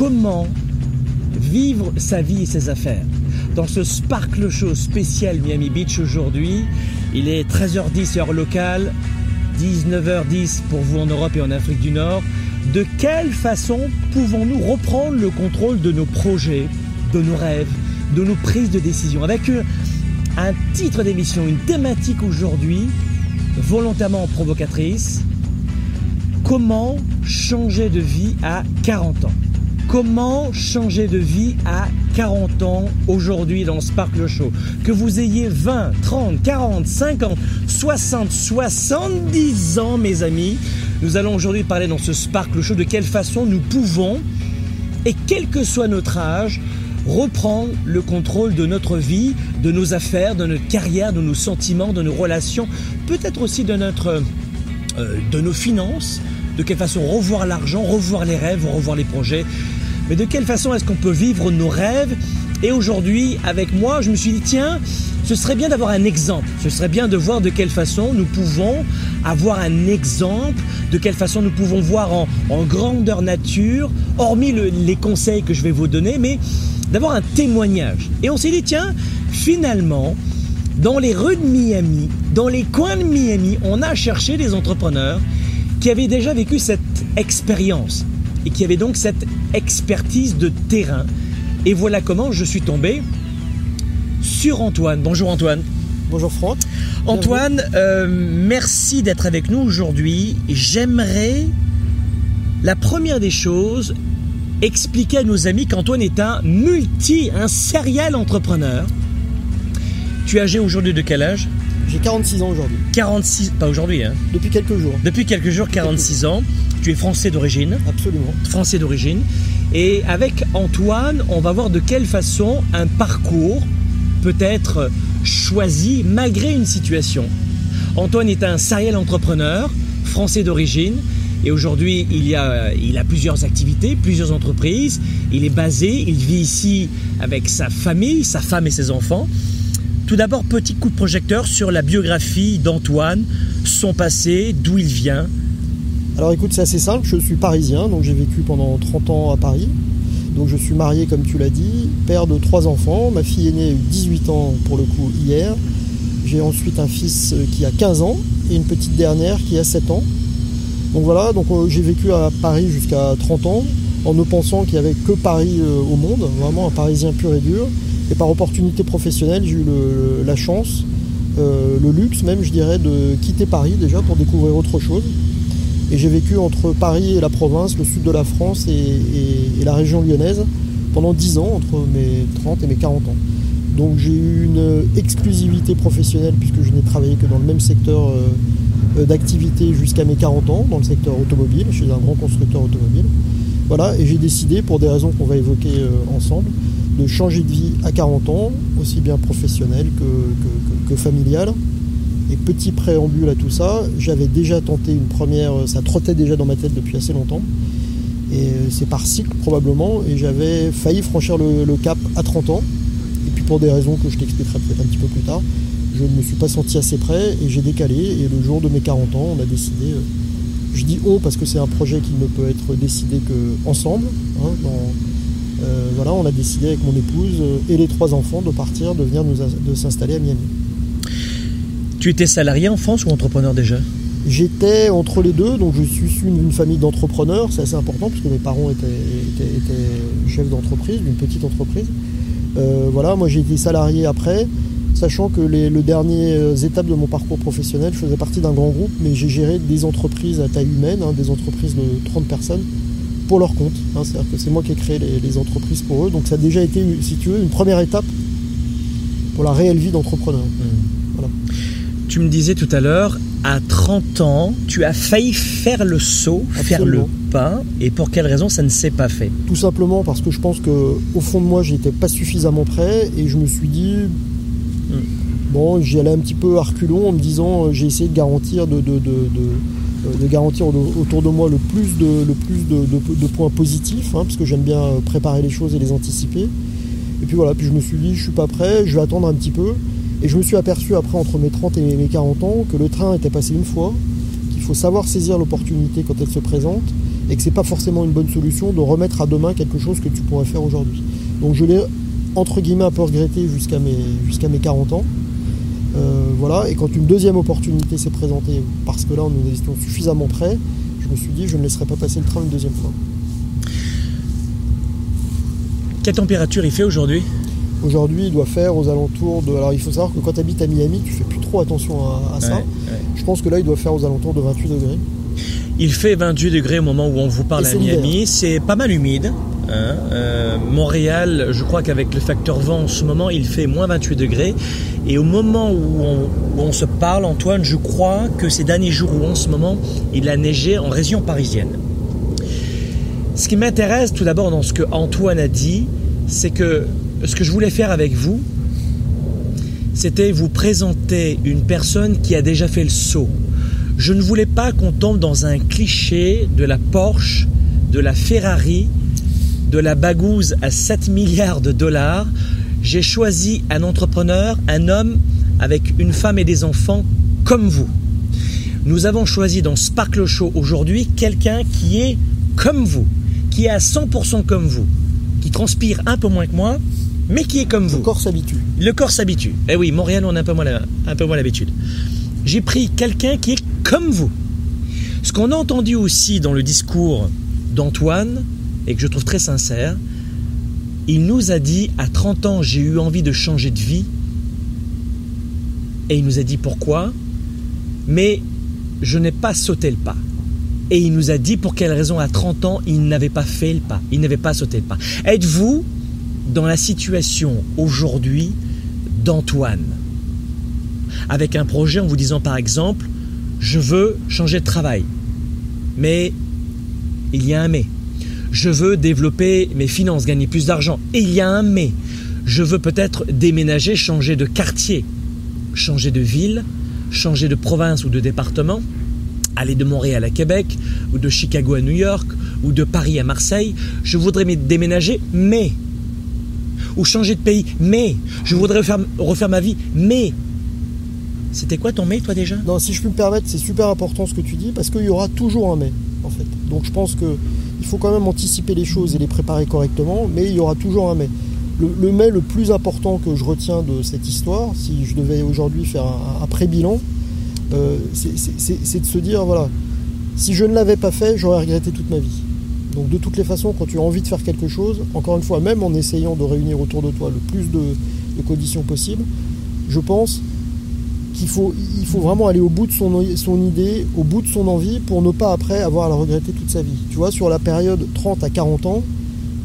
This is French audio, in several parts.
Comment vivre sa vie et ses affaires. Dans ce Sparkle Show spécial Miami Beach aujourd'hui, il est 13h10 heure locale, 19h10 pour vous en Europe et en Afrique du Nord. De quelle façon pouvons-nous reprendre le contrôle de nos projets, de nos rêves, de nos prises de décision Avec une- un titre d'émission, une thématique aujourd'hui volontairement provocatrice, Comment changer de vie à 40 ans? Comment changer de vie à 40 ans aujourd'hui dans Sparkle Show? Que vous ayez 20, 30, 40, 50, 60, 70 ans mes amis, nous allons aujourd'hui parler dans ce Sparkle Show de quelle façon nous pouvons, et quel que soit notre âge, reprendre le contrôle de notre vie, de nos affaires, de notre carrière, de nos sentiments, de nos relations, peut-être aussi de notre euh, de nos finances, de quelle façon revoir l'argent, revoir les rêves, revoir les projets, mais de quelle façon est-ce qu'on peut vivre nos rêves Et aujourd'hui, avec moi, je me suis dit, tiens, ce serait bien d'avoir un exemple, ce serait bien de voir de quelle façon nous pouvons avoir un exemple, de quelle façon nous pouvons voir en, grandeur nature, hormis le- les conseils que je vais vous donner, mais d'avoir un témoignage. Et on s'est dit, tiens, finalement, dans les rues de Miami, dans les coins de Miami, on a cherché des entrepreneurs qui avaient déjà vécu cette expérience et qui avaient donc cette expertise de terrain. Et voilà comment je suis tombé sur Antoine. Bonjour Antoine. Bonjour Franck. Antoine, euh, merci d'être avec nous aujourd'hui. J'aimerais, la première des choses, expliquer à nos amis qu'Antoine est un multi, un serial entrepreneur. Tu es âgé aujourd'hui de quel âge? J'ai 46 ans aujourd'hui, 46, pas aujourd'hui, hein. depuis quelques jours. Depuis quelques jours, 46 ans. Tu es français d'origine, Absolument. français d'origine. Et avec Antoine, on va voir de quelle façon un parcours peut être choisi malgré une situation. Antoine est un serial entrepreneur, français d'origine. Et aujourd'hui, il, y a, il a plusieurs activités, plusieurs entreprises. Il est basé, il vit ici avec sa famille, sa femme et ses enfants. Tout d'abord, petit coup de projecteur sur la biographie d'Antoine, son passé, d'où il vient. Alors écoute, c'est assez simple, je suis parisien, donc j'ai vécu pendant 30 ans à Paris. Donc je suis marié, comme tu l'as dit, père de trois enfants. Ma fille aînée a eu 18 ans pour le coup hier. J'ai ensuite un fils euh, qui a 15 ans et une petite dernière qui a 7 ans. Donc voilà, donc euh, j'ai vécu à Paris jusqu'à 30 ans en ne pensant qu'il n'y avait que Paris euh, au monde, vraiment un Parisien pur et dur. Et par opportunité professionnelle, j'ai eu la chance, euh, le luxe même, je dirais, de quitter Paris déjà pour découvrir autre chose. Et j'ai vécu entre Paris et la province, le sud de la France et, la région lyonnaise pendant 10 ans, entre mes 30 et mes 40 ans. Donc j'ai eu une exclusivité professionnelle puisque je n'ai travaillé que dans le même secteur euh, euh, d'activité jusqu'à mes 40 ans, dans le secteur automobile, chez un grand constructeur automobile. Voilà, et j'ai décidé, pour des raisons qu'on va évoquer ensemble, de changer de vie à 40 ans, aussi bien professionnelle que, familiale. Et petit préambule à tout ça, j'avais déjà tenté une première, ça trottait déjà dans ma tête depuis assez longtemps. Et c'est par cycle probablement, et j'avais failli franchir le, cap à 30 ans. Et puis pour des raisons que je t'expliquerai peut-être un petit peu plus tard, je ne me suis pas senti assez prêt et j'ai décalé. Et le jour de mes 40 ans, on a décidé, euh, je dis on parce que c'est un projet qui ne peut être décidé que ensemble. hein, dans- euh, voilà, on a décidé avec mon épouse euh, et les trois enfants de partir, de venir nous, de s'installer à Miami. Tu étais salarié en France ou entrepreneur déjà? J'étais entre les deux, donc je suis issu d'une famille d'entrepreneurs, c'est assez important parce que mes parents étaient, étaient- étaient chefs d'entreprise, d'une petite entreprise. Euh, voilà, moi j'ai été salarié après, sachant que les, dernières étapes de mon parcours professionnel, je faisais partie d'un grand groupe, mais j'ai géré des entreprises à taille humaine, hein, des entreprises de 30 personnes, pour leur compte. Hein. C'est-à-dire que c'est moi qui ai créé les, entreprises pour eux. Donc ça a déjà été, si tu veux, une première étape pour la réelle vie d'entrepreneur. Mmh. Tu me disais tout à l'heure, à 30 ans, tu as failli faire le saut, faire le pas, et pour quelle raison ça ne s'est pas fait? Tout simplement parce que je pense que au fond de moi, j'étais pas suffisamment prêt, et je me suis dit, hmm. bon, j'y allais un petit peu à reculons en me disant, euh, j'ai essayé de garantir de, de, de, garantir autour de moi le plus de, le plus de, points positifs, hein, parce que j'aime bien préparer les choses et les anticiper. Et puis voilà, puis je me suis dit, je suis pas prêt, je vais attendre un petit peu. Et je me suis aperçu après, entre mes 30 et mes 40 ans, que le train était passé une fois, qu'il faut savoir saisir l'opportunité quand elle se présente, et que c'est pas forcément une bonne solution de remettre à demain quelque chose que tu pourrais faire aujourd'hui. Donc je l'ai entre guillemets un peu regretté jusqu'à mes, mes 40 ans. Euh, voilà, et quand une deuxième opportunité s'est présentée, parce que là nous étions suffisamment prêts, je me suis dit je ne laisserai pas passer le train une deuxième fois. Quelle température il fait aujourd'hui? Aujourd'hui, il doit faire aux alentours de. Alors, il faut savoir que quand tu habites à Miami, tu fais plus trop attention à, ça. Je pense que là, il doit faire aux alentours de 28 degrés. Il fait 28 degrés au moment où on vous parle à Miami. C'est pas mal humide. Hein. Euh, Montréal, je crois qu'avec le facteur vent en ce moment, il fait moins 28 degrés. Et au moment où on, où on, se parle, Antoine, je crois que ces derniers jours où en ce moment, il a neigé en région parisienne. Ce qui m'intéresse tout d'abord dans ce que Antoine a dit, c'est que ce que je voulais faire avec vous, c'était vous présenter une personne qui a déjà fait le saut. Je ne voulais pas qu'on tombe dans un cliché de la Porsche, de la Ferrari, de la bagouze à 7 milliards de dollars. J'ai choisi un entrepreneur, un homme avec une femme et des enfants comme vous. Nous avons choisi dans Sparkle Show aujourd'hui quelqu'un qui est comme vous, qui est à 100% comme vous, qui transpire un peu moins que moi, mais qui est comme vous. Le corps s'habitue. Le corps s'habitue. Eh oui, Montréal, on a un peu moins, un peu moins l'habitude. J'ai pris quelqu'un qui est comme vous. Ce qu'on a entendu aussi dans le discours d'Antoine, et que je trouve très sincère, il nous a dit à 30 ans, j'ai eu envie de changer de vie. Et il nous a dit pourquoi. Mais je n'ai pas sauté le pas. Et il nous a dit pour quelle raison à 30 ans, il n'avait pas fait le pas. Il n'avait pas sauté le pas. Êtes-vous dans la situation aujourd'hui d'Antoine, avec un projet en vous disant par exemple, je veux changer de travail, mais il y a un mais. Je veux développer mes finances, gagner plus d'argent, et il y a un mais. Je veux peut-être déménager, changer de quartier, changer de ville, changer de province ou de département, aller de Montréal à Québec, ou de Chicago à New York, ou de Paris à Marseille. Je voudrais déménager, mais ou changer de pays, mais je voudrais refaire, ma vie, mais c'était quoi ton mais toi déjà? Non, si je peux me permettre, c'est super important ce que tu dis parce qu'il y aura toujours un mais en fait. Donc je pense que il faut quand même anticiper les choses et les préparer correctement, mais il y aura toujours un mais. Le, mais le plus important que je retiens de cette histoire, si je devais aujourd'hui faire un, pré-bilan, euh, c'est de se dire voilà, si je ne l'avais pas fait, j'aurais regretté toute ma vie. Donc de toutes les façons, quand tu as envie de faire quelque chose, encore une fois, même en essayant de réunir autour de toi le plus de, conditions possibles, je pense qu'il faut, il faut vraiment aller au bout de son, son, idée, au bout de son envie, pour ne pas après avoir à la regretter toute sa vie. Tu vois, sur la période 30 à 40 ans,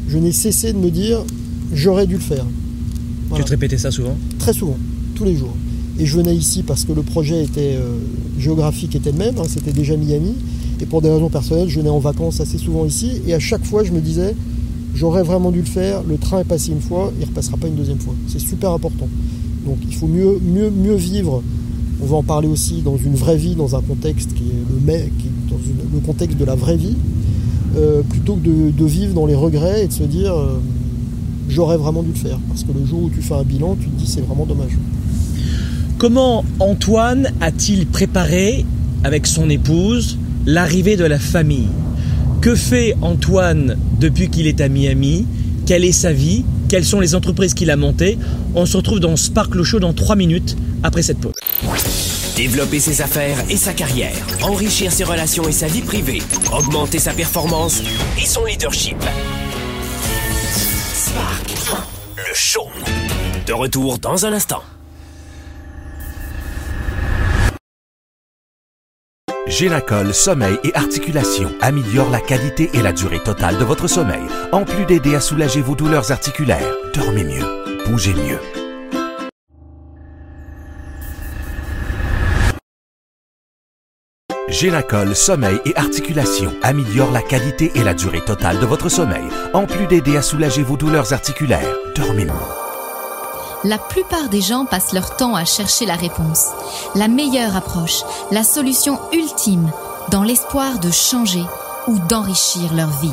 je n'ai cessé de me dire, j'aurais dû le faire. Tu te répétais ça souvent? Très souvent, tous les jours. Et je venais ici parce que le projet était euh, géographique était le même, hein, c'était déjà Miami. Et pour des raisons personnelles, je venais en vacances assez souvent ici. Et à chaque fois, je me disais, j'aurais vraiment dû le faire. Le train est passé une fois, il ne repassera pas une deuxième fois. C'est super important. Donc il faut mieux, mieux, mieux vivre. On va en parler aussi dans une vraie vie, dans un contexte qui est le, qui est dans le contexte de la vraie vie, euh, plutôt que de, vivre dans les regrets et de se dire euh, j'aurais vraiment dû le faire. Parce que le jour où tu fais un bilan, tu te dis c'est vraiment dommage. Comment Antoine a-t-il préparé avec son épouse l'arrivée de la famille? Que fait Antoine depuis qu'il est à Miami? Quelle est sa vie? Quelles sont les entreprises qu'il a montées? On se retrouve dans Sparkle Show dans 3 minutes après cette pause. Développer ses affaires et sa carrière, enrichir ses relations et sa vie privée, augmenter sa performance et son leadership. Spark, le show. De retour dans un instant. Génacol Sommeil et Articulation améliore la qualité et la durée totale de votre sommeil, en plus d'aider à soulager vos douleurs articulaires. Dormez mieux, bougez mieux. Génacol Sommeil et Articulation améliore la qualité et la durée totale de votre sommeil, en plus d'aider à soulager vos douleurs articulaires. Dormez mieux. La plupart des gens passent leur temps à chercher la réponse, la meilleure approche, la solution ultime, dans l'espoir de changer ou d'enrichir leur vie.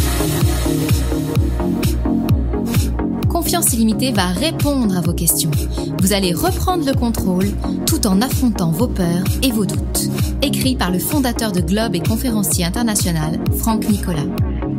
Confiance illimitée va répondre à vos questions. Vous allez reprendre le contrôle tout en affrontant vos peurs et vos doutes. Écrit par le fondateur de Globe et conférencier international, Franck Nicolas.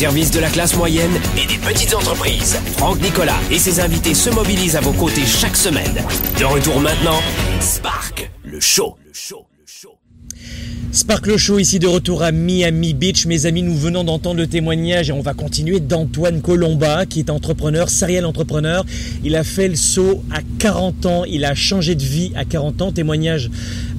Service de la classe moyenne et des petites entreprises, Franck Nicolas et ses invités se mobilisent à vos côtés chaque semaine. De retour maintenant, Spark, le show. Le show. Sparkle Show ici de retour à Miami Beach. Mes amis, nous venons d'entendre le témoignage et on va continuer d'Antoine Colomba qui est entrepreneur, serial entrepreneur. Il a fait le saut à 40 ans, il a changé de vie à 40 ans. Témoignage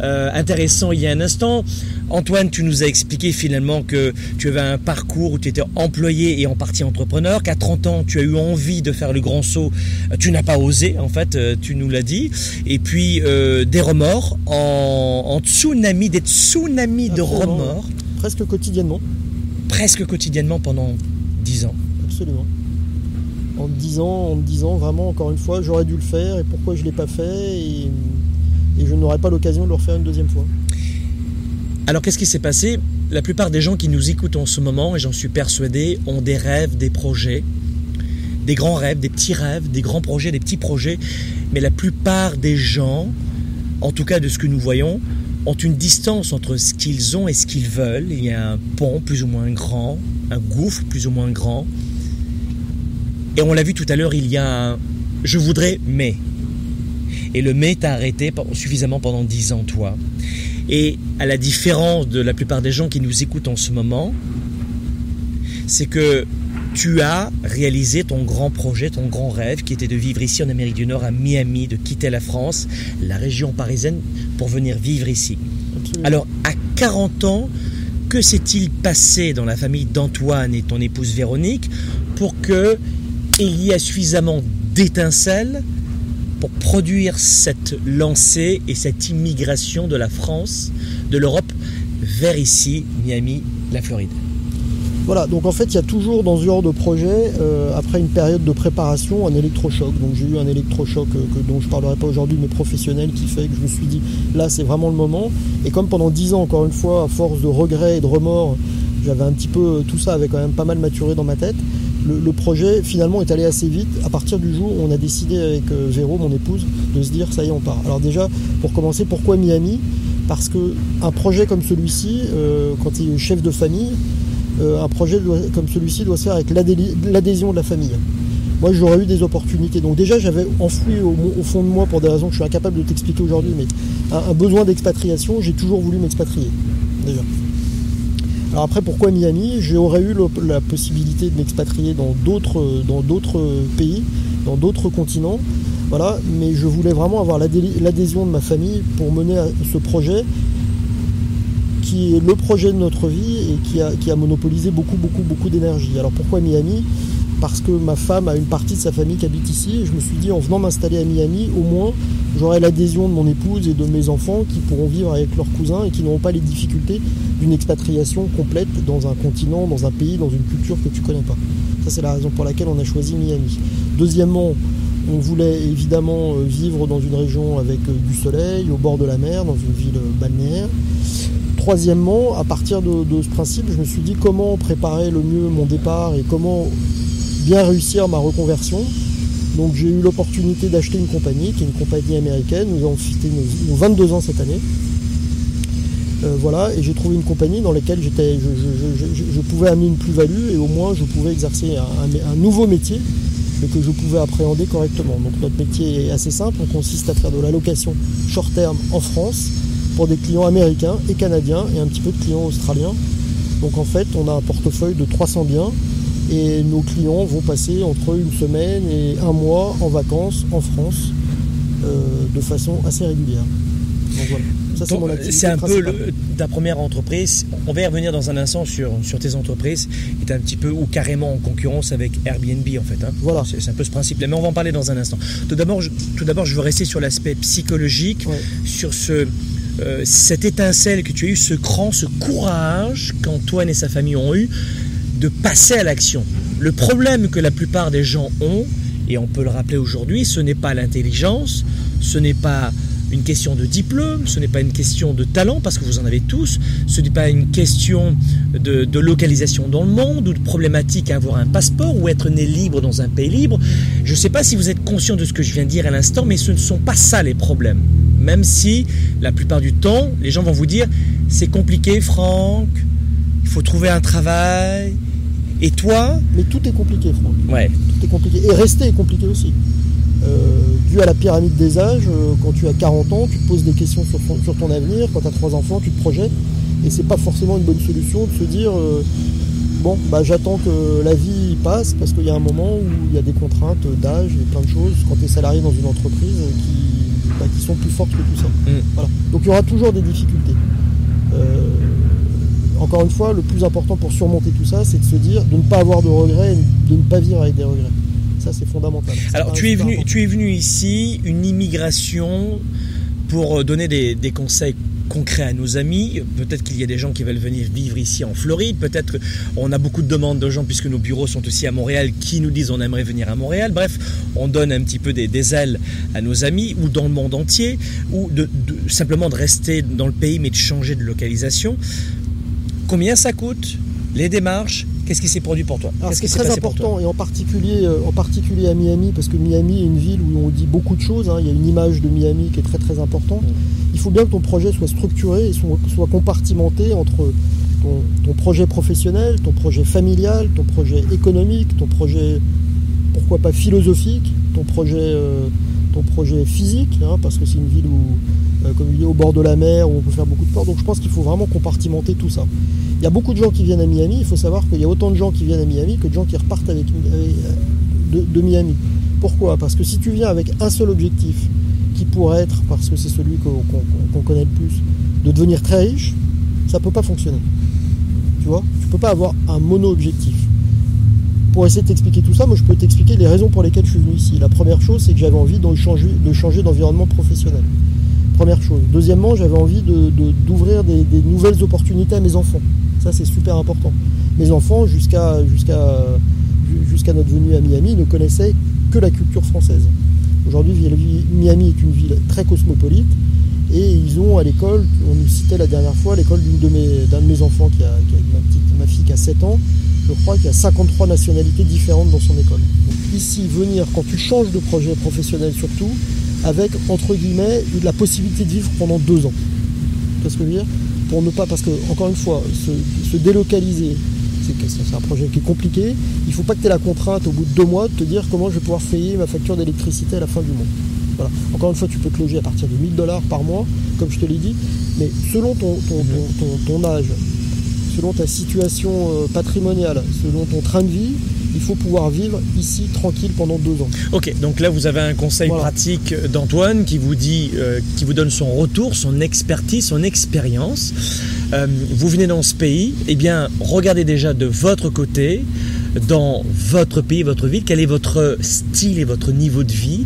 euh, intéressant il y a un instant. Antoine, tu nous as expliqué finalement que tu avais un parcours où tu étais employé et en partie entrepreneur, qu'à 30 ans tu as eu envie de faire le grand saut, tu n'as pas osé en fait, euh, tu nous l'as dit. Et puis euh, des remords en, en tsunami, des tsunamis de remords Presque quotidiennement. presque quotidiennement pendant 10 ans. Absolument. En me disant, en me disant vraiment encore une fois, j'aurais dû le faire et pourquoi je ne l'ai pas fait et, je n'aurai pas l'occasion de le refaire une deuxième fois. Alors qu'est-ce qui s'est passé? La plupart des gens qui nous écoutent en ce moment, et j'en suis persuadé, ont des rêves, des projets, des grands rêves, des petits rêves, des grands projets, des petits projets. Mais la plupart des gens, en tout cas de ce que nous voyons, ont une distance entre ce qu'ils ont et ce qu'ils veulent. Il y a un pont plus ou moins grand, un gouffre plus ou moins grand. Et on l'a vu tout à l'heure, il y a un je voudrais mais. Et le mais t'a arrêté suffisamment pendant 10 ans, toi. Et à la différence de la plupart des gens qui nous écoutent en ce moment, c'est que tu as réalisé ton grand projet, ton grand rêve, qui était de vivre ici en Amérique du Nord, à Miami, de quitter la France, la région parisienne, pour venir vivre ici. Absolument. Alors, à 40 ans, que s'est-il passé dans la famille d'Antoine et ton épouse Véronique pour que il y ait suffisamment d'étincelles pour produire cette lancée et cette immigration de la France, de l'Europe, vers ici, Miami, la Floride Voilà, donc en fait, il y a toujours dans ce genre de projet, euh, après une période de préparation, un électrochoc. Donc j'ai eu un électrochoc euh, dont je ne parlerai pas aujourd'hui, mais professionnel, qui fait que je me suis dit, là, c'est vraiment le moment. Et comme pendant 10 ans, encore une fois, à force de regrets et de remords, j'avais un petit peu, tout ça avait quand même pas mal maturé dans ma tête. Le, projet finalement est allé assez vite à partir du jour où on a décidé avec euh, Véro, mon épouse, de se dire ça y est on part. Alors déjà pour commencer pourquoi Miami? Parce que un projet comme celui-ci, euh, quand il est chef de famille, euh, un projet comme celui-ci doit se faire avec l'adhésion de la famille. Moi j'aurais eu des opportunités. Donc déjà j'avais enfoui au, au fond de moi pour des raisons que je suis incapable de t'expliquer aujourd'hui, mais un, un besoin d'expatriation, j'ai toujours voulu m'expatrier. Déjà. Alors après, pourquoi Miami? J'aurais eu la possibilité de m'expatrier dans d'autres, dans d'autres pays, dans d'autres continents. Voilà, mais je voulais vraiment avoir l'adhésion de ma famille pour mener à ce projet qui est le projet de notre vie et qui a, monopolisé beaucoup, beaucoup, beaucoup d'énergie. Alors pourquoi Miami? Parce que ma femme a une partie de sa famille qui habite ici. Je me suis dit, en venant m'installer à Miami, au moins, j'aurai l'adhésion de mon épouse et de mes enfants qui pourront vivre avec leurs cousins et qui n'auront pas les difficultés d'une expatriation complète dans un continent, dans un pays, dans une culture que tu connais pas. Ça, c'est la raison pour laquelle on a choisi Miami. Deuxièmement, on voulait évidemment euh, vivre dans une région avec euh, du soleil, au bord de la mer, dans une ville euh, balnéaire. Troisièmement, à partir de, ce principe, je me suis dit comment préparer le mieux mon départ et comment bien réussir ma reconversion. Donc j'ai eu l'opportunité d'acheter une compagnie, qui est une compagnie américaine. Nous avons fêté nos, 22 ans cette année. Voilà, et j'ai trouvé une compagnie dans laquelle j'étais, je, pouvais amener une plus-value et au moins je pouvais exercer un nouveau métier que je pouvais appréhender correctement. Donc notre métier est assez simple, on consiste à faire de la location short terme en France pour des clients américains et canadiens et un petit peu de clients australiens. Donc en fait, on a un portefeuille de 300 biens et nos clients vont passer entre une semaine et un mois en vacances en France euh, de façon assez régulière. Voilà. C'est un peu ta première entreprise. On va y revenir dans un instant sur, sur tes entreprises. est un petit peu ou carrément en concurrence avec Airbnb en fait. Hein. Voilà. C'est un peu ce principe-là. Mais on va en parler dans un instant. Tout d'abord, je, tout je veux rester sur l'aspect psychologique, sur ce, euh, cette étincelle que tu as eu, ce cran, ce courage qu'Antoine et sa famille ont eu de passer à l'action. Le problème que la plupart des gens ont, et on peut le rappeler aujourd'hui, ce n'est pas l'intelligence, ce n'est pas une question de diplôme, ce n'est pas une question de talent, parce que vous en avez tous, ce n'est pas une question de, localisation dans le monde ou de problématique à avoir un passeport ou être né libre dans un pays libre. Je ne sais pas si vous êtes conscient de ce que je viens de dire à l'instant, mais ce ne sont pas ça les problèmes. Même si, la plupart du temps, les gens vont vous dire, c'est compliqué Franck, il faut trouver un travail, et toi? Mais tout est compliqué, Franck. Ouais. Tout est compliqué. Et rester est compliqué aussi. Euh, dû à la pyramide des âges, euh, quand tu as 40 ans, tu te poses des questions sur ton, avenir, quand tu as 3 enfants, tu te projettes, et c'est pas forcément une bonne solution de se dire euh, bon bah j'attends que la vie passe parce qu'il y a un moment où il y a des contraintes d'âge et plein de choses quand tu es salarié dans une entreprise qui, bah, qui sont plus fortes que tout ça. Mm. Donc il y aura toujours des difficultés. encore une fois, le plus important pour surmonter tout ça, c'est de se dire de ne pas avoir de regrets, de ne pas vivre avec des regrets. Ça, c'est fondamental. Alors, tu es, venu, tu es venu ici, une immigration, pour euh, donner des, conseils concrets à nos amis. Peut-être qu'il y a des gens qui veulent venir vivre ici en Floride. Peut-être qu'on a beaucoup de demandes de gens, puisque nos bureaux sont aussi à Montréal, qui nous disent on aimerait venir à Montréal. Bref, on donne un petit peu des, ailes à nos amis, ou dans le monde entier, ou de, simplement de rester dans le pays, mais de changer de localisation. Combien ça coûte Les démarches Qu'est-ce qui s'est produit pour toi? C'est très important, et en particulier, euh, en particulier à Miami, parce que Miami est une ville où on dit beaucoup de choses. Hein. Il y a une image de Miami qui est très très importante. Il faut bien que ton projet soit structuré et soit, compartimenté entre ton, projet professionnel, ton projet familial, ton projet économique, ton projet, pourquoi pas philosophique, ton projet, euh, ton projet physique, hein, parce que c'est une ville où, comme il est au bord de la mer, où on peut faire beaucoup de sport. Donc je pense qu'il faut vraiment compartimenter tout ça. Il y a beaucoup de gens qui viennent à Miami. Il faut savoir qu'il y a autant de gens qui viennent à Miami que de gens qui repartent avec, euh, de, Miami. Pourquoi? Parce que si tu viens avec un seul objectif, qui pourrait être, parce que c'est celui qu'on connaît le plus, de devenir très riche, ça ne peut pas fonctionner. Tu vois? Tu ne peux pas avoir un mono-objectif. Pour essayer de t'expliquer tout ça, moi je peux t'expliquer les raisons pour lesquelles je suis venu ici. La première chose, c'est que j'avais envie de changer, d'environnement professionnel. Première chose. Deuxièmement, j'avais envie d'ouvrir des nouvelles opportunités à mes enfants. Ça, c'est super important. Mes enfants, jusqu'à notre venue à Miami, ne connaissaient que la culture française. Aujourd'hui, Miami est une ville très cosmopolite et ils ont à l'école, on nous citait la dernière fois, l'école d'un de, mes, de mes enfants qui a, ma, petite, ma fille qui a 7 ans, je crois qu'il y a 53 nationalités différentes dans son école. Ici, venir, quand tu changes de projet professionnel surtout, avec, entre guillemets, la possibilité de vivre pendant deux ans. Qu'est-ce que je veux dire pour ne pas, parce que, encore une fois, se, délocaliser, c'est un projet qui est compliqué. Il ne faut pas que tu aies la contrainte au bout de deux mois de te dire comment je vais pouvoir payer ma facture d'électricité à la fin du mois. Voilà. Encore une fois, tu peux te loger à partir de 1000 dollars par mois, comme je te l'ai dit, mais selon ton, âge, selon ta situation euh, patrimoniale, selon ton train de vie, il faut pouvoir vivre ici tranquille pendant deux ans. Ok, donc là vous avez un conseil pratique d'Antoine qui vous dit, euh, qui vous donne son retour, son expertise, son expérience. Euh, vous venez dans ce pays, eh bien regardez déjà de votre côté dans votre pays, votre ville Quel est votre style et votre niveau de vie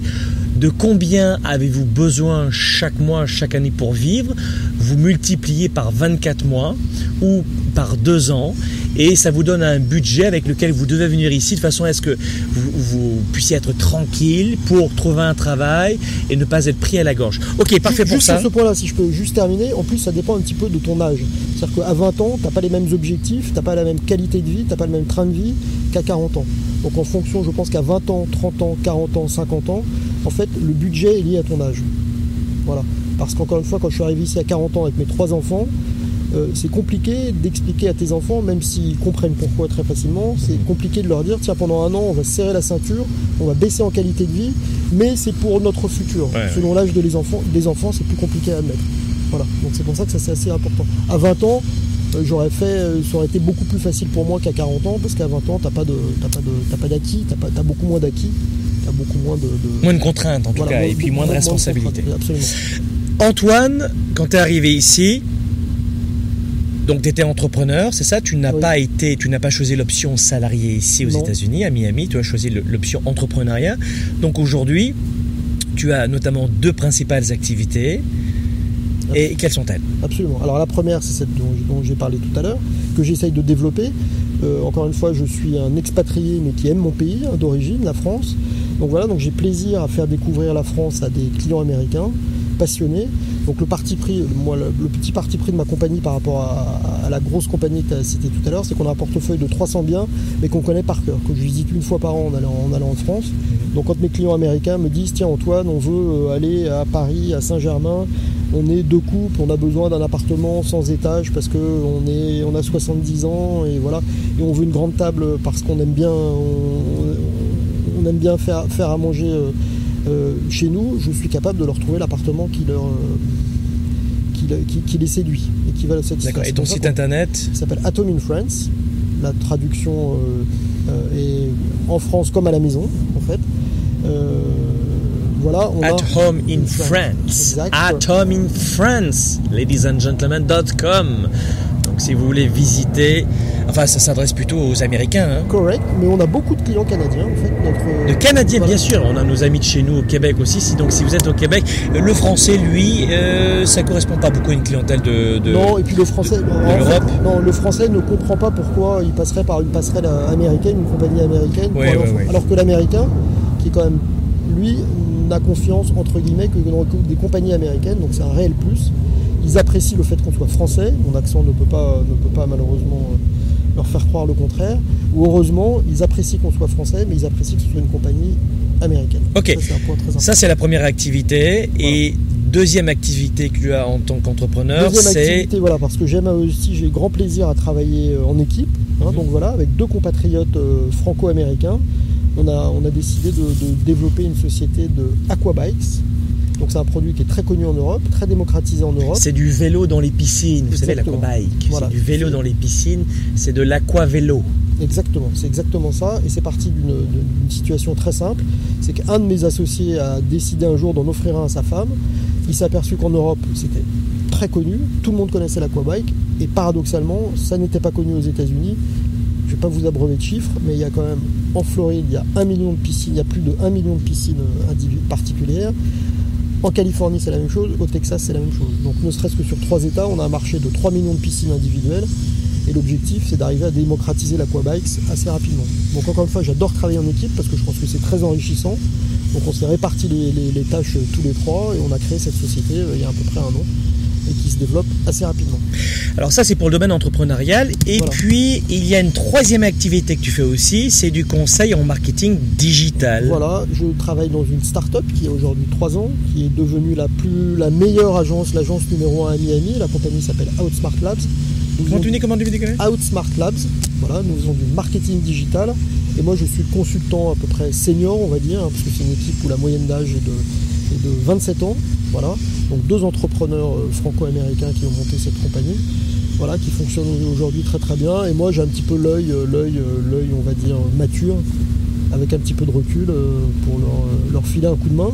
de combien avez-vous besoin chaque mois, chaque année pour vivre Vous multipliez par 24 mois ou par 2 ans et ça vous donne un budget avec lequel vous devez venir ici de façon à ce que vous, puissiez être tranquille pour trouver un travail et ne pas être pris à la gorge. Ok, parfait pour ça. Sur ce point-là, si je peux juste terminer, en plus ça dépend un petit peu de ton âge. C'est-à-dire qu'à 20 ans, tu n'as pas les mêmes objectifs, tu n'as pas la même qualité de vie, tu n'as pas le même train de vie qu'à 40 ans. Donc en fonction, je pense qu'à 20 ans, 30 ans, 40 ans, 50 ans, en fait, le budget est lié à ton âge. Voilà. Parce qu'encore une fois, quand je suis arrivé ici à 40 ans avec mes trois enfants, euh, c'est compliqué d'expliquer à tes enfants, même s'ils comprennent pourquoi très facilement, c'est compliqué de leur dire tiens, pendant un an, on va serrer la ceinture, on va baisser en qualité de vie, mais c'est pour notre futur. Selon l'âge de les enfants, des enfants, c'est plus compliqué à admettre. Voilà. Donc c'est pour ça que ça c'est assez important. À 20 ans, euh, j'aurais fait, euh, ça aurait été beaucoup plus facile pour moi qu'à 40 ans, parce qu'à 20 ans, t'as pas de, pas pas d'acquis, t'as, pas, beaucoup moins d'acquis, t'as beaucoup moins de, moins de contraintes en tout cas, et puis moins, de responsabilités. Antoine, quand tu es arrivé ici, donc tu étais entrepreneur, c'est ça? Tu n'as pas été, tu n'as pas choisi l'option salarié ici aux États-Unis, à Miami, tu as choisi l'option entrepreneuriat. Donc aujourd'hui, tu as notamment deux principales activités. Et quelles sont-elles? Absolument. Alors la première, c'est celle dont, j'ai parlé tout à l'heure, que j'essaye de développer. Euh, encore une fois, je suis un expatrié, mais qui aime mon pays hein, d'origine, la France. Donc voilà, donc j'ai plaisir à faire découvrir la France à des clients américains passionnés. Donc le parti pris, moi, le, petit parti pris de ma compagnie par rapport à, la grosse compagnie que tu as citée tout à l'heure, c'est qu'on a un portefeuille de 300 biens, mais qu'on connaît par cœur, que je visite une fois par an en allant, en France. Donc quand mes clients américains me disent, tiens Antoine, on veut euh, aller à Paris, à Saint-Germain, on est deux couples, on a besoin d'un appartement sans étage parce qu'on on a 70 ans et voilà, et on veut une grande table parce qu'on aime bien, on, aime bien faire, faire à manger euh, euh, chez nous, je suis capable de leur trouver l'appartement qui leur qui, les séduit et qui va le satisfaire. Et ton site internet s'appelle Atom in France. La traduction est en France comme à la maison, en fait. Voilà, At home in France. At home in France, ladies and gentlemen.com. Donc si vous voulez visiter, enfin ça s'adresse plutôt aux Américains. Hein. Correct, mais on a beaucoup de clients canadiens en fait. De Canadiens bien sûr, on a nos amis de chez nous au Québec aussi. donc si vous êtes au Québec, le français lui, euh, ça correspond pas beaucoup à une clientèle de, non et puis le français, non le français ne comprend pas pourquoi il passerait par une passerelle américaine, une compagnie américaine, alors que l'américain qui est quand même lui n'a confiance entre guillemets que dans des compagnies américaines, donc c'est un réel plus. Ils apprécient le fait qu'on soit français, mon accent ne peut pas, ne peut pas malheureusement euh, leur faire croire le contraire, ou heureusement, ils apprécient qu'on soit français, mais ils apprécient que ce soit une compagnie américaine. Ok, ça c'est la première activité, et deuxième activité que tu as en tant qu'entrepreneur, c'est... voilà, parce que j'aime aussi, j'ai grand plaisir à travailler euh, en équipe, hein, mhm. donc voilà, avec deux compatriotes euh, franco-américains, on a, décidé de, développer une société de aquabikes. Donc c'est un produit qui est très connu en Europe, très démocratisé en Europe. C'est du vélo dans les piscines, vous savez l'aquabike. C'est du vélo dans les piscines, c'est de l'aquavélo. Exactement, c'est exactement ça. Et c'est parti d'une situation très simple. C'est qu'un de mes associés a décidé un jour d'en offrir un à sa femme. Il s'est aperçu qu'en Europe, c'était très connu. Tout le monde connaissait l'aquabike. Et paradoxalement, ça n'était pas connu aux États-Unis. Je ne vais pas vous abreuver de chiffres, mais il y a quand même en Floride, il y a un million de piscines, il y a plus de 1 million de piscines particulières. En Californie, c'est la même chose. Au Texas, c'est la même chose. Donc, ne serait-ce que sur trois États, on a un marché de 3 millions de piscines individuelles. Et l'objectif, c'est d'arriver à démocratiser l'aquabikes assez rapidement. Donc, encore une fois, j'adore travailler en équipe parce que je pense que c'est très enrichissant. Donc, on s'est réparti les, tâches euh, tous les trois et on a créé cette société euh, il y a à peu près un an et qui se développe assez rapidement. Alors ça c'est pour le domaine entrepreneurial et puis il y a une troisième activité que tu fais aussi, c'est du conseil en marketing digital. Voilà, je travaille dans une start-up qui a aujourd'hui 3 ans, qui est devenue la plus la meilleure agence, l'agence numéro 1 à Miami, la compagnie s'appelle Outsmart Labs. Nous tu comment tu Outsmart Labs. Voilà, nous faisons du marketing digital et moi je suis consultant à peu près senior, on va dire, hein, parce que c'est une équipe où la moyenne d'âge est de, de 27 ans. Voilà. Donc deux entrepreneurs euh, franco-américains qui ont monté cette compagnie, voilà, qui fonctionne aujourd'hui très très bien. Et moi j'ai un petit peu l'œil, euh, l'œil, euh, l'œil, on va dire mature, avec un petit peu de recul pour leur, filer un coup de main.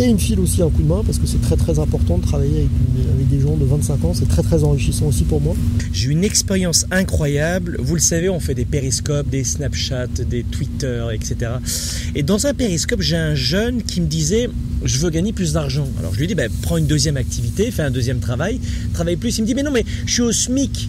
Et il me file aussi un coup de main parce que c'est très très important de travailler avec, des gens de 25 ans, c'est très très enrichissant aussi pour moi. J'ai eu une expérience incroyable, vous le savez, on fait des périscopes, des Snapchat, des Twitter, etc. Et dans un périscope, j'ai un jeune qui me disait, je veux gagner plus d'argent. Alors je lui dis, ben, prends une deuxième activité, fais un deuxième travail, travaille plus. Il me dit, mais non, mais je suis au SMIC.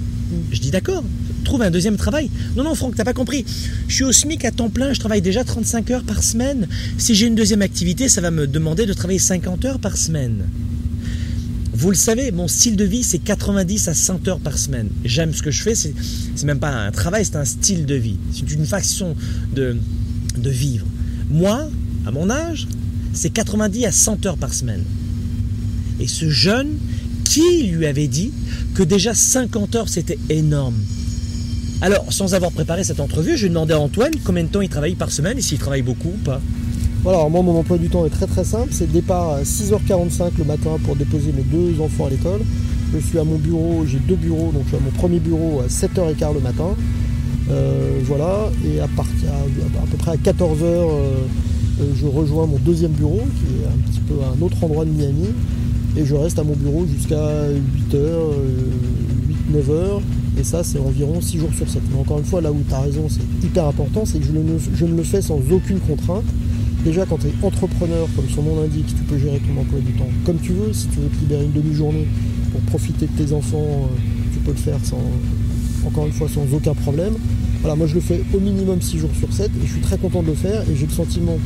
Je dis, d'accord, trouve un deuxième travail. Non, non, Franck, t'as pas compris. Je suis au SMIC à temps plein, je travaille déjà 35 heures par semaine. Si j'ai une deuxième activité, ça va me demander de travailler 50 heures par semaine. Vous le savez, mon style de vie, c'est 90 à 100 heures par semaine. J'aime ce que je fais, c'est, même pas un travail, c'est un style de vie. C'est une façon de, de vivre. Moi, à mon âge, c'est 90 à 100 heures par semaine. Et ce jeune, qui lui avait dit que déjà 50 heures, c'était énorme? Alors, sans avoir préparé cette entrevue, je demandé à Antoine combien de temps il travaille par semaine et s'il travaille beaucoup ou pas. Voilà, alors moi mon emploi du temps est très très simple, c'est départ à 6h45 le matin pour déposer mes deux enfants à l'école. Je suis à mon bureau, j'ai deux bureaux, donc je suis à mon premier bureau à 7h15 le matin. Euh, voilà, et à, partir, à, peu près à 14h, euh, euh, je rejoins mon deuxième bureau, qui est un petit peu à un autre endroit de Miami, et je reste à mon bureau jusqu'à 8h, 8-9h. Et ça, c'est environ 6 jours sur 7. Mais encore une fois, là où tu as raison, c'est hyper important, c'est que je, ne, le fais sans aucune contrainte. Déjà, quand tu es entrepreneur, comme son nom l'indique, tu peux gérer ton emploi du temps comme tu veux. Si tu veux te libérer une demi-journée pour profiter de tes enfants, euh, tu peux le faire sans, encore une fois, sans aucun problème. Voilà, moi je le fais au minimum 6 jours sur 7 et je suis très content de le faire et j'ai le sentiment,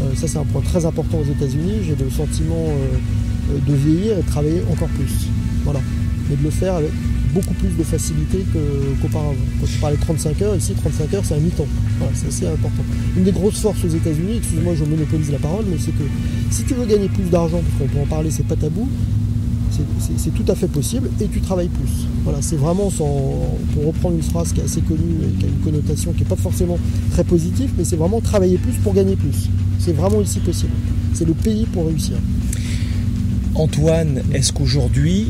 euh, ça c'est un point très important aux États-Unis, j'ai le sentiment euh, de vieillir et de travailler encore plus. Voilà. Mais de le faire avec beaucoup plus de facilité qu'auparavant. Quand tu parlais de 35 heures, ici 35 heures c'est un mi-temps. Voilà, c'est assez important. Une des grosses forces aux États-Unis, excuse-moi je monopolise la parole, mais c'est que si tu veux gagner plus d'argent, parce qu'on peut en parler, c'est pas tabou, c'est tout à fait possible et tu travailles plus. Voilà, c'est vraiment sans, pour reprendre une phrase qui est assez connue et qui a une connotation qui n'est pas forcément très positive, mais c'est vraiment travailler plus pour gagner plus. C'est vraiment ici possible. C'est le pays pour réussir. Antoine, est-ce qu'aujourd'hui,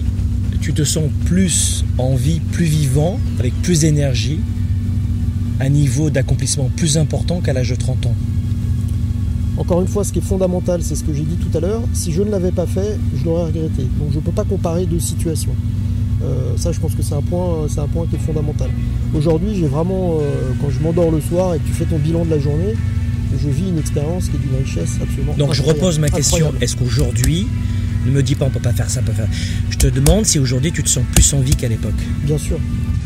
tu te sens plus en vie, plus vivant, avec plus d'énergie, un niveau d'accomplissement plus important qu'à l'âge de 30 ans. Encore une fois, ce qui est fondamental, c'est ce que j'ai dit tout à l'heure, si je ne l'avais pas fait, je l'aurais regretté. Donc je ne peux pas comparer deux situations. Euh, ça, je pense que c'est un point, c'est un point qui est fondamental. Aujourd'hui, j'ai vraiment, euh, quand je m'endors le soir et que tu fais ton bilan de la journée, je vis une expérience qui est d'une richesse absolument. Donc je repose ma question est-ce qu'aujourd'hui, ne me dis pas on peut pas faire ça, on peut faire. Je te demande si aujourd'hui tu te sens plus en vie qu'à l'époque. Bien sûr.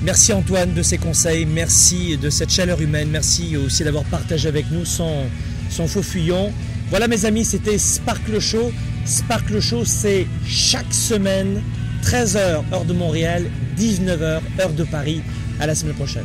Merci Antoine de ces conseils, merci de cette chaleur humaine, merci aussi d'avoir partagé avec nous son, son faux fuyant. Voilà mes amis, c'était Sparkle Show. Sparkle Show, c'est chaque semaine, 13h heure de Montréal, 19h heure de Paris. À la semaine prochaine.